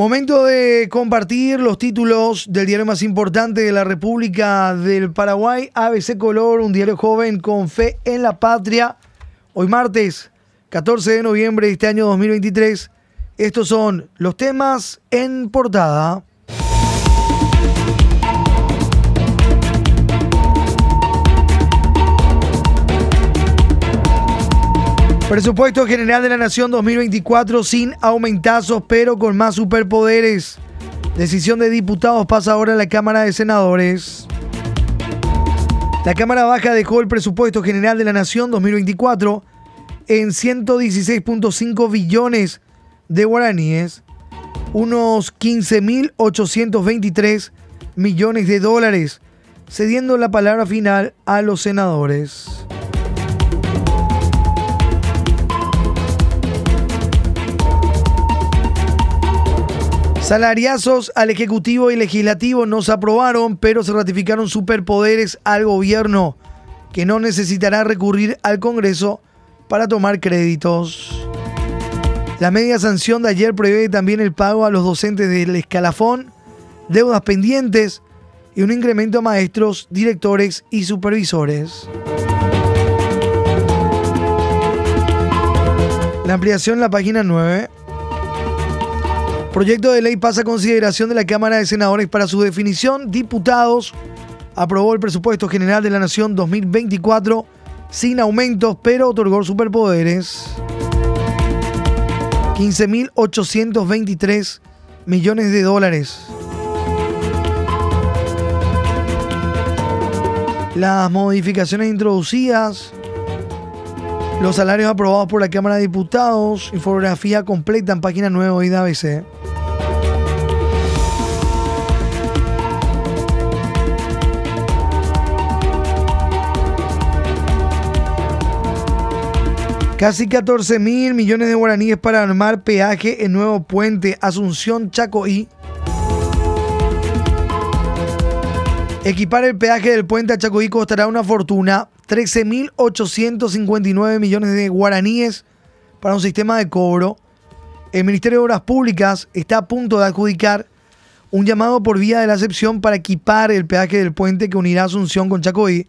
Momento de compartir los títulos del diario más importante de la República del Paraguay, ABC Color, un diario joven con fe en la patria. Hoy martes, 14 de noviembre de este año 2023. Estos son los temas en portada. Presupuesto General de la Nación 2024 sin aumentazos, pero con más superpoderes. Decisión de diputados pasa ahora a la Cámara de Senadores. La Cámara Baja dejó el presupuesto general de la Nación 2024 en 116.5 billones de guaraníes, unos 15.823 millones de dólares, cediendo la palabra final a los senadores. Salariazos al Ejecutivo y Legislativo no se aprobaron, pero se ratificaron superpoderes al gobierno, que no necesitará recurrir al Congreso para tomar créditos. La media sanción de ayer prevé también el pago a los docentes del escalafón, deudas pendientes y un incremento a maestros, directores y supervisores. La ampliación en la página 9. Proyecto de ley pasa a consideración de la Cámara de Senadores para su definición. Diputados aprobó el presupuesto general de la Nación 2024 sin aumentos, pero otorgó superpoderes. 15.823 millones de dólares. Las modificaciones introducidas, los salarios aprobados por la Cámara de Diputados, infografía completa en página 9 de ABC. Casi 14 mil millones de guaraníes para armar peaje en nuevo puente Asunción Chacoí. Equipar el peaje del puente a Chacoí costará una fortuna, 13.859 millones de guaraníes para un sistema de cobro. El Ministerio de Obras Públicas está a punto de adjudicar un llamado por vía de la excepción para equipar el peaje del puente que unirá Asunción con Chacoí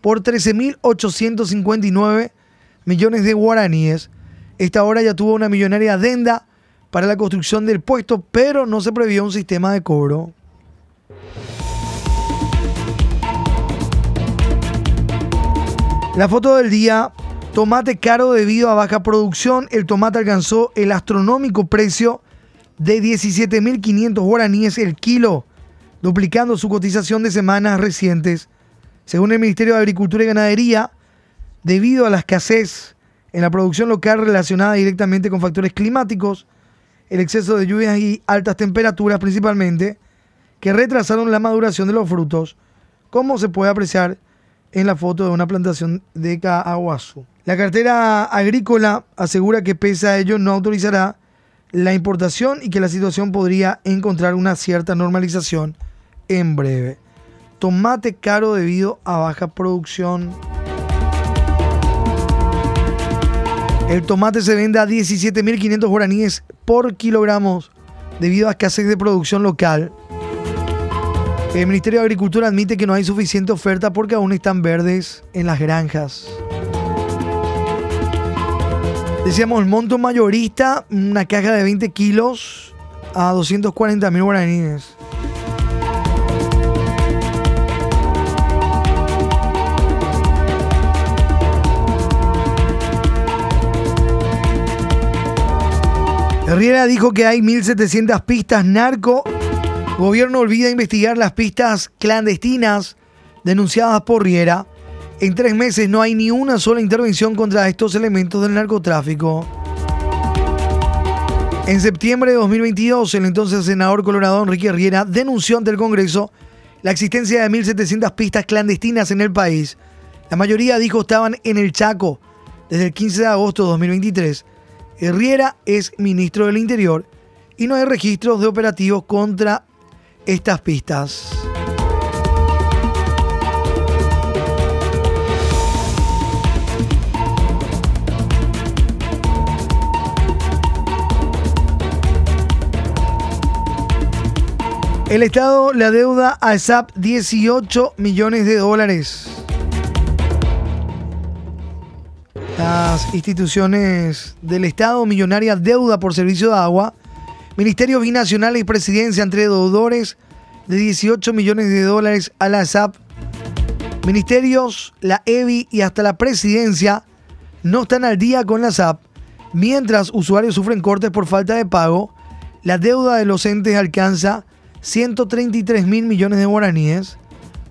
por 13.859 millones de guaraníes. Esta obra ya tuvo una millonaria adenda para la construcción del puesto, pero no se previó un sistema de cobro. La foto del día, tomate caro debido a baja producción. El tomate alcanzó el astronómico precio de 17.500 guaraníes el kilo, duplicando su cotización de semanas recientes. Según el Ministerio de Agricultura y Ganadería, debido a la escasez en la producción local relacionada directamente con factores climáticos, el exceso de lluvias y altas temperaturas principalmente, que retrasaron la maduración de los frutos, como se puede apreciar en la foto de una plantación de Cahuazú. La cartera agrícola asegura que pese a ello no autorizará la importación y que la situación podría encontrar una cierta normalización en breve. Tomate caro debido a baja producción. El tomate se vende a 17.500 guaraníes por kilogramos debido a escasez de producción local. El Ministerio de Agricultura admite que no hay suficiente oferta porque aún están verdes en las granjas. Decíamos el monto mayorista, una caja de 20 kilos a 240 mil guaraníes. Herrera dijo que hay 1.700 pistas narco. Gobierno olvida investigar las pistas clandestinas denunciadas por Riera. En tres meses no hay ni una sola intervención contra estos elementos del narcotráfico. En septiembre de 2022, el entonces senador colorado Enrique Riera denunció ante el Congreso la existencia de 1.700 pistas clandestinas en el país. La mayoría dijo estaban en el Chaco desde el 15 de agosto de 2023 Herrera es ministro del Interior y no hay registros de operativos contra estas pistas. El Estado le adeuda a SAP 18 millones de dólares. Las instituciones del Estado millonaria deuda por servicio de agua, Ministerios Binacionales y Presidencia entre deudores de 18 millones de dólares a la SAP. Ministerios, la EBI y hasta la Presidencia no están al día con la SAP, mientras usuarios sufren cortes por falta de pago. La deuda de los entes alcanza 133 mil millones de guaraníes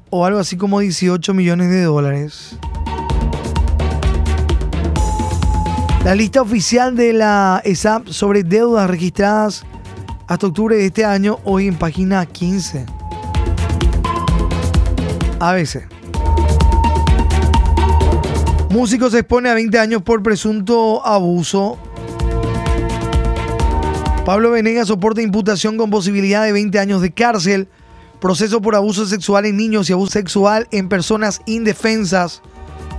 o algo así como 18 millones de dólares. La lista oficial de la ESAP sobre deudas registradas hasta octubre de este año, hoy en página 15. ABC. Músico se expone a 20 años por presunto abuso. Pablo Venegas soporta imputación con posibilidad de 20 años de cárcel. Proceso por abuso sexual en niños y abuso sexual en personas indefensas.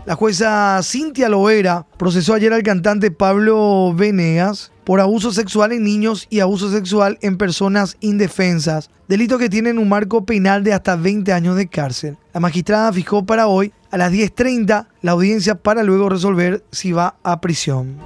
La jueza Cintia Loera procesó ayer al cantante Pablo Venegas por abuso sexual en niños y abuso sexual en personas indefensas, delitos que tienen un marco penal de hasta 20 años de cárcel. La magistrada fijó para hoy a las 10.30 la audiencia para luego resolver si va a prisión.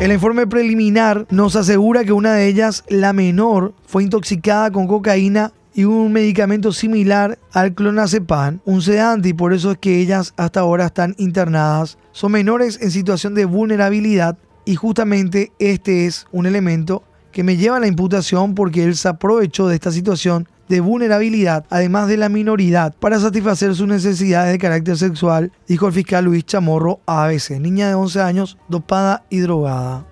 El informe preliminar nos asegura que una de ellas, la menor, fue intoxicada con cocaína y un medicamento similar al clonazepam, un sedante, y por eso es que ellas hasta ahora están internadas. Son menores en situación de vulnerabilidad y justamente este es un elemento que me lleva a la imputación porque él se aprovechó de esta situación de vulnerabilidad, además de la minoridad, para satisfacer sus necesidades de carácter sexual, dijo el fiscal Luis Chamorro ABC, niña de 11 años, dopada y drogada.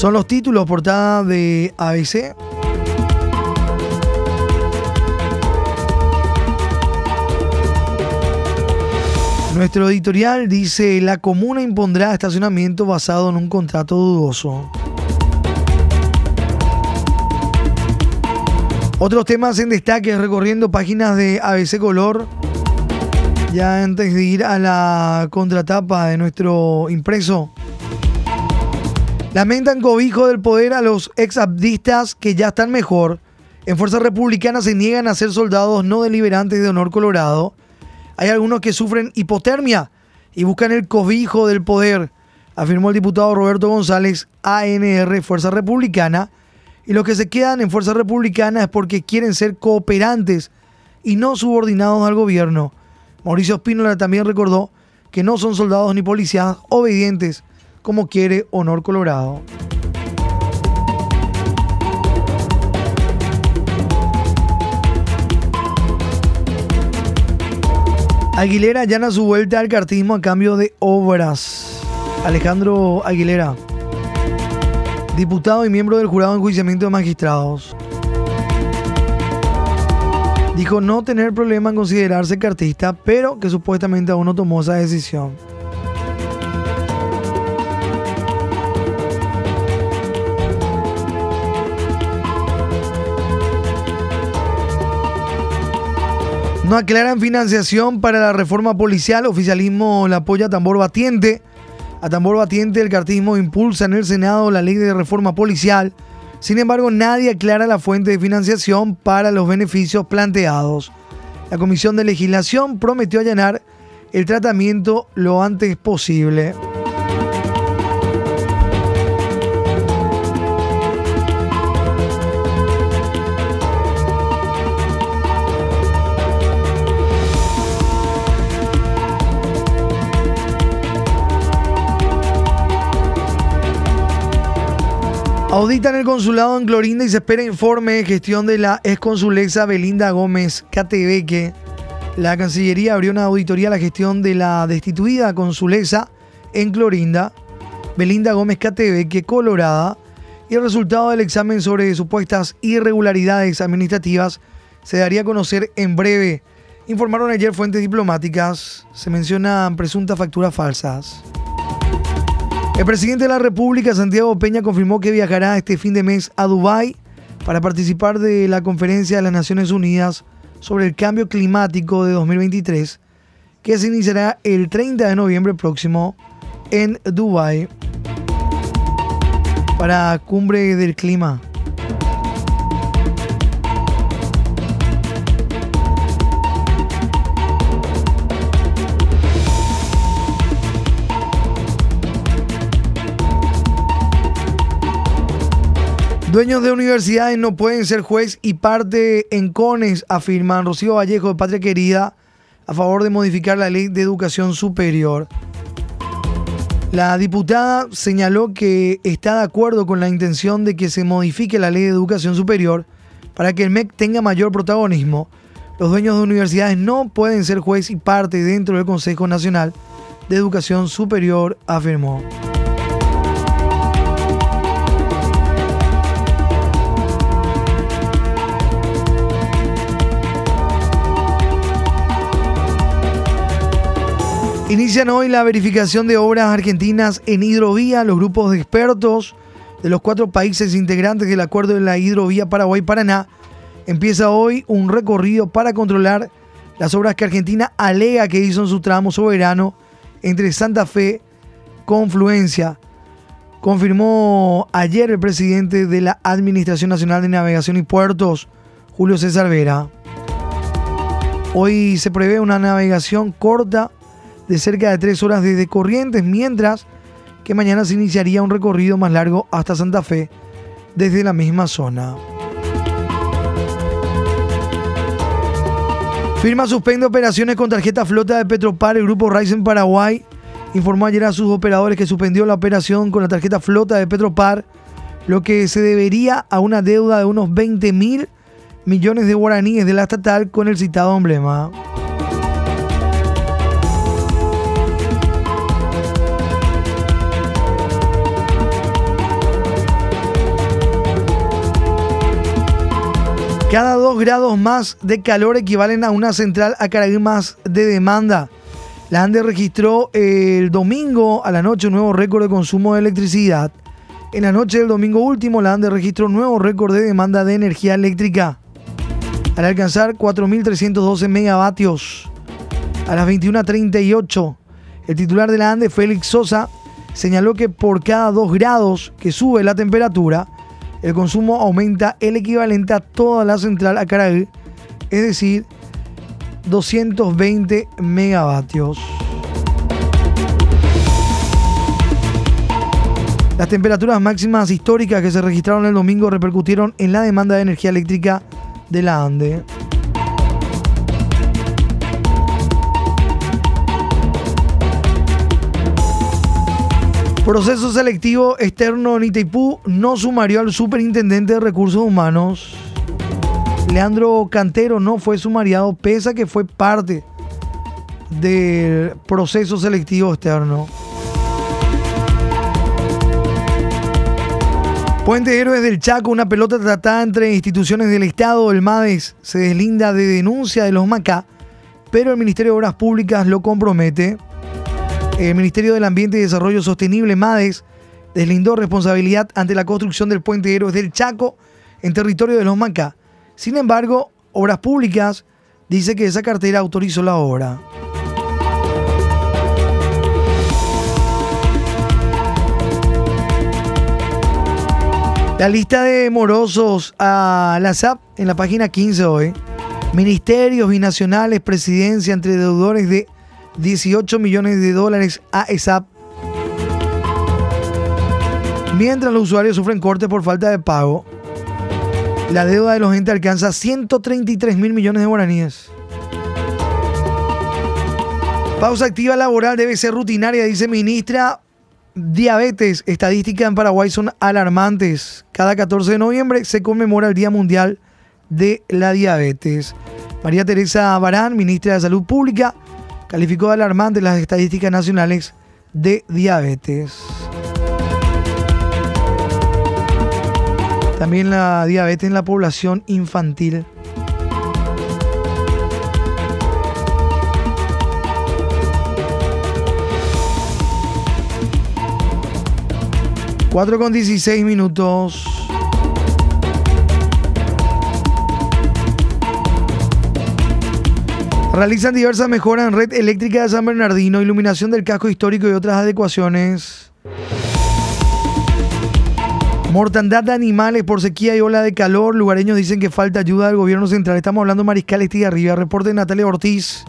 Son los títulos portada de ABC. Nuestro editorial dice, la comuna impondrá estacionamiento basado en un contrato dudoso. Otros temas en destaque recorriendo páginas de ABC Color. Ya antes de ir a la contratapa de nuestro impreso. Lamentan cobijo del poder a los exabdistas que ya están mejor. En Fuerza Republicana se niegan a ser soldados no deliberantes de honor colorado. Hay algunos que sufren hipotermia y buscan el cobijo del poder, afirmó el diputado Roberto González, ANR Fuerza Republicana. Y los que se quedan en Fuerza Republicana es porque quieren ser cooperantes y no subordinados al gobierno. Mauricio Espínola también recordó que no son soldados ni policías obedientes como quiere Honor Colorado. Aguilera llana su vuelta al cartismo a cambio de obras. Alejandro Aguilera, diputado y miembro del jurado de enjuiciamiento de magistrados, dijo no tener problema en considerarse cartista, pero que supuestamente aún no tomó esa decisión. No aclaran financiación para la reforma policial. Oficialismo la apoya a tambor batiente. A tambor batiente el cartismo impulsa en el Senado la ley de reforma policial. Sin embargo, nadie aclara la fuente de financiación para los beneficios planteados. La Comisión de Legislación prometió allanar el tratamiento lo antes posible. Auditan el consulado en Clorinda y se espera informe de gestión de la exconsulesa Belinda Gómez Catebeque. La Cancillería abrió una auditoría a la gestión de la destituida consulesa en Clorinda, Belinda Gómez Catebeque, Colorada, y el resultado del examen sobre supuestas irregularidades administrativas se daría a conocer en breve. Informaron ayer fuentes diplomáticas, se mencionan presuntas facturas falsas. El presidente de la República, Santiago Peña, confirmó que viajará este fin de mes a Dubái para participar de la conferencia de las Naciones Unidas sobre el cambio climático de 2023, que se iniciará el 30 de noviembre próximo en Dubai para cumbre del clima. Dueños de universidades no pueden ser juez y parte en CONES, afirman Rocío Vallejo de Patria Querida, a favor de modificar la ley de educación superior. La diputada señaló que está de acuerdo con la intención de que se modifique la ley de educación superior para que el MEC tenga mayor protagonismo. Los dueños de universidades no pueden ser juez y parte dentro del Consejo Nacional de Educación Superior, afirmó. Inician hoy la verificación de obras argentinas en hidrovía. Los grupos de expertos de los cuatro países integrantes del acuerdo de la hidrovía Paraguay-Paraná empieza hoy un recorrido para controlar las obras que Argentina alega que hizo en su tramo soberano entre Santa Fe, Confluencia. Confirmó ayer el presidente de la Administración Nacional de Navegación y Puertos, Julio César Vera. Hoy se prevé una navegación corta de cerca de tres horas desde Corrientes, mientras que mañana se iniciaría un recorrido más largo hasta Santa Fe desde la misma zona. Firma suspende operaciones con tarjeta flota de Petropar. El grupo Ryzen Paraguay informó ayer a sus operadores que suspendió la operación con la tarjeta flota de Petropar, lo que se debería a una deuda de unos 20 mil millones de guaraníes de la estatal con el citado emblema. Cada dos grados más de calor equivalen a una central a cargar más de demanda. La ANDE registró el domingo a la noche un nuevo récord de consumo de electricidad. En la noche del domingo último, la ANDE registró un nuevo récord de demanda de energía eléctrica al alcanzar 4.312 megavatios. A las 21.38, el titular de la ANDE, Félix Sosa, señaló que por cada dos grados que sube la temperatura, el consumo aumenta el equivalente a toda la central a Caracas, es decir, 220 megavatios. Las temperaturas máximas históricas que se registraron el domingo repercutieron en la demanda de energía eléctrica de la ANDE. Proceso selectivo externo en Itaipú no sumarió al superintendente de recursos humanos. Leandro Cantero no fue sumariado pese a que fue parte del proceso selectivo externo. Puente Héroes del Chaco, una pelota tratada entre instituciones del Estado, el MADES, se deslinda de denuncia de los MACA, pero el Ministerio de Obras Públicas lo compromete. El Ministerio del Ambiente y Desarrollo Sostenible, MADES, deslindó responsabilidad ante la construcción del puente Héroes del Chaco en territorio de los Mancá. Sin embargo, Obras Públicas dice que esa cartera autorizó la obra. La lista de morosos a la SAP en la página 15 hoy. Ministerios binacionales, presidencia entre deudores de 18 millones de dólares a ESAP. Mientras los usuarios sufren cortes por falta de pago, la deuda de los entes alcanza 133 mil millones de guaraníes. Pausa activa laboral debe ser rutinaria, dice ministra. Diabetes, estadísticas en Paraguay son alarmantes. Cada 14 de noviembre se conmemora el Día Mundial de la Diabetes. María Teresa Barán, ministra de Salud Pública, calificó de alarmante las estadísticas nacionales de diabetes. También la diabetes en la población infantil. Cuatro con 16 minutos. Realizan diversas mejoras en red eléctrica de San Bernardino, iluminación del casco histórico y otras adecuaciones. Mortandad de animales por sequía y ola de calor. Lugareños dicen que falta ayuda del gobierno central. Estamos hablando Mariscal Estigarribia. Reporte de Natalia Ortiz.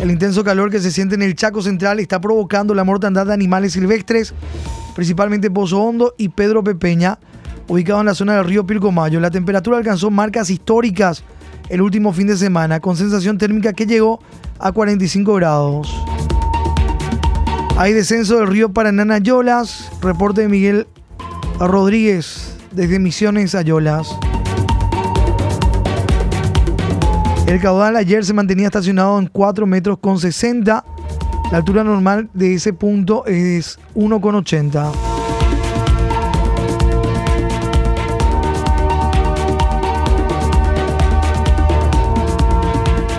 El intenso calor que se siente en el Chaco Central está provocando la mortandad de animales silvestres, principalmente Pozo Hondo y Pedro Pepeña, ubicado en la zona del río Pilcomayo. La temperatura alcanzó marcas históricas el último fin de semana, con sensación térmica que llegó a 45 grados. Hay descenso del río Paraná Yolas. Reporte de Miguel Rodríguez desde Misiones Ayolas. El caudal ayer se mantenía estacionado en 4 metros con 60. La altura normal de ese punto es 1,80.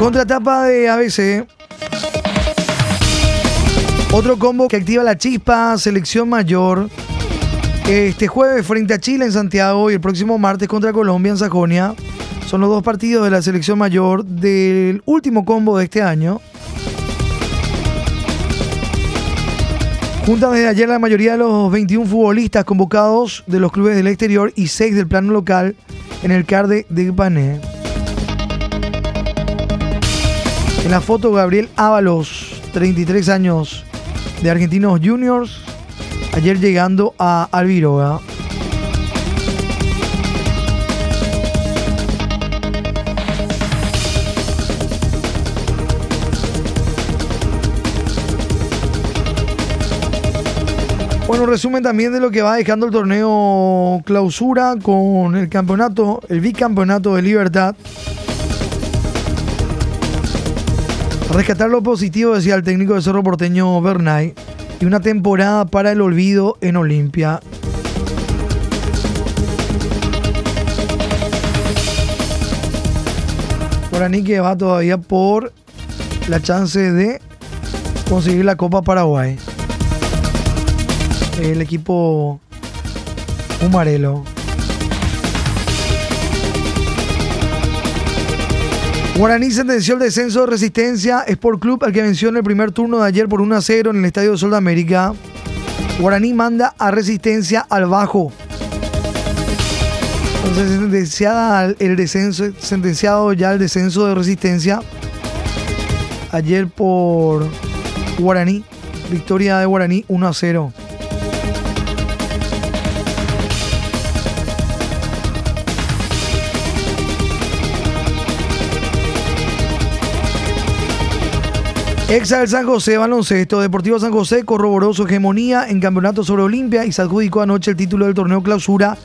Contratapa de ABC. Otro combo que activa la chispa, selección mayor. Este jueves frente a Chile en Santiago y el próximo martes contra Colombia en Sajonia. Son los dos partidos de la selección mayor del último combo de este año. Juntan desde ayer la mayoría de los 21 futbolistas convocados de los clubes del exterior y 6 del plano local en el CARDE de Ipané. En la foto, Gabriel Ábalos, 33 años de Argentinos Juniors, ayer llegando a Alviroga. Bueno, resumen también de lo que va dejando el torneo clausura con el campeonato, el bicampeonato de Libertad. Rescatar lo positivo, decía el técnico de Cerro Porteño Bernay y una temporada para el olvido en Olimpia. Guaraní que va todavía por la chance de conseguir la Copa Paraguay. El equipo Humarelo. Guaraní sentenció el descenso de Resistencia Sport Club al que venció en el primer turno de ayer por 1 a 0 en el Estadio Sol de América. Guaraní manda a Resistencia al bajo. Entonces el descenso, sentenciado ya el descenso de Resistencia ayer por Guaraní. Victoria de Guaraní 1 a 0. Exa del San José Baloncesto. Deportivo San José corroboró su hegemonía en campeonato sobre Olimpia y se adjudicó anoche el título del torneo clausura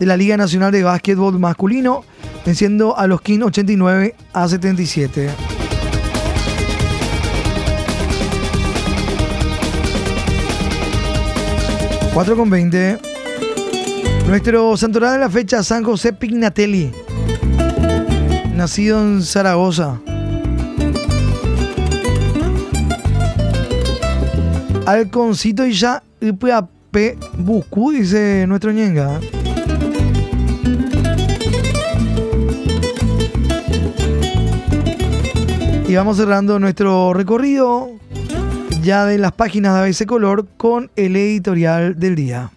de la Liga Nacional de Básquetbol Masculino, venciendo a los King 89 a 77. ...4 con 20... Nuestro santoral de la fecha, San José Pignatelli. Nacido en Zaragoza. Alconcito y ya P Buscu, dice nuestro ñenga. Y vamos cerrando nuestro recorrido ya de las páginas de ABC Color con el editorial del día.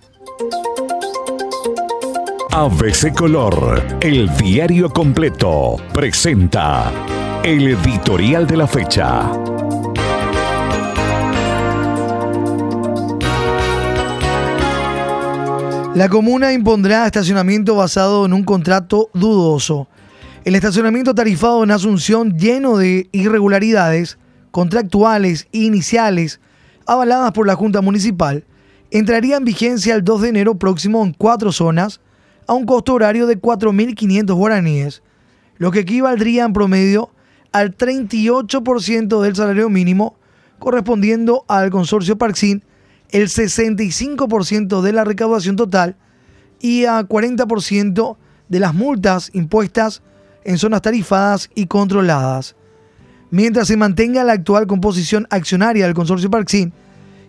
ABC Color, el diario completo, presenta el editorial de la fecha. La comuna impondrá estacionamiento basado en un contrato dudoso. El estacionamiento tarifado en Asunción lleno de irregularidades contractuales e iniciales avaladas por la Junta Municipal entraría en vigencia el 2 de enero próximo en cuatro zonas a un costo horario de 4.500 guaraníes, lo que equivaldría en promedio al 38% del salario mínimo correspondiendo al consorcio Parksin el 65% de la recaudación total y a 40% de las multas impuestas en zonas tarifadas y controladas. Mientras se mantenga la actual composición accionaria del consorcio Parksin,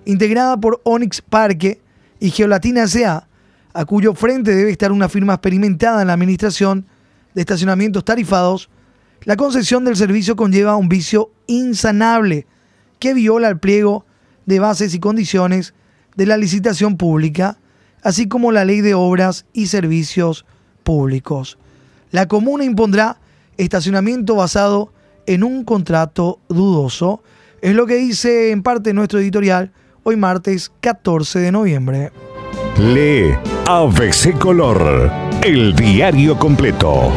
integrada por Onyx Parque y Geolatina S.A., a cuyo frente debe estar una firma experimentada en la administración de estacionamientos tarifados, La concesión del servicio conlleva un vicio insanable que viola el pliego de bases y condiciones de la licitación pública, así como la ley de obras y servicios públicos. La comuna impondrá estacionamiento basado en un contrato dudoso. Es lo que dice en parte nuestro editorial hoy martes 14 de noviembre. Lee ABC Color, el diario completo.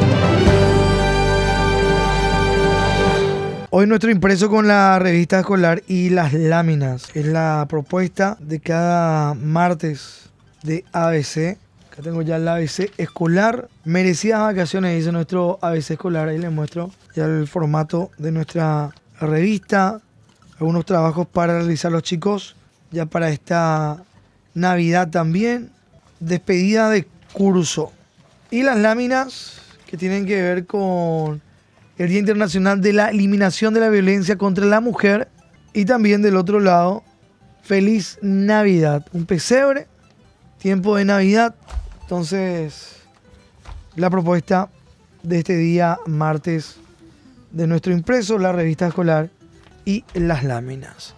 Hoy nuestro impreso con la revista escolar y las láminas. Es la propuesta de cada martes de ABC. Acá tengo ya el ABC escolar. Merecidas vacaciones, dice nuestro ABC escolar. Ahí les muestro ya el formato de nuestra revista. Algunos trabajos para realizar los chicos ya para esta Navidad también. Despedida de curso. Y las láminas que tienen que ver con el Día Internacional de la Eliminación de la Violencia contra la Mujer. Y también del otro lado, feliz Navidad. Un pesebre, tiempo de Navidad. Entonces, la propuesta de este día martes de nuestro impreso, la revista escolar y las láminas.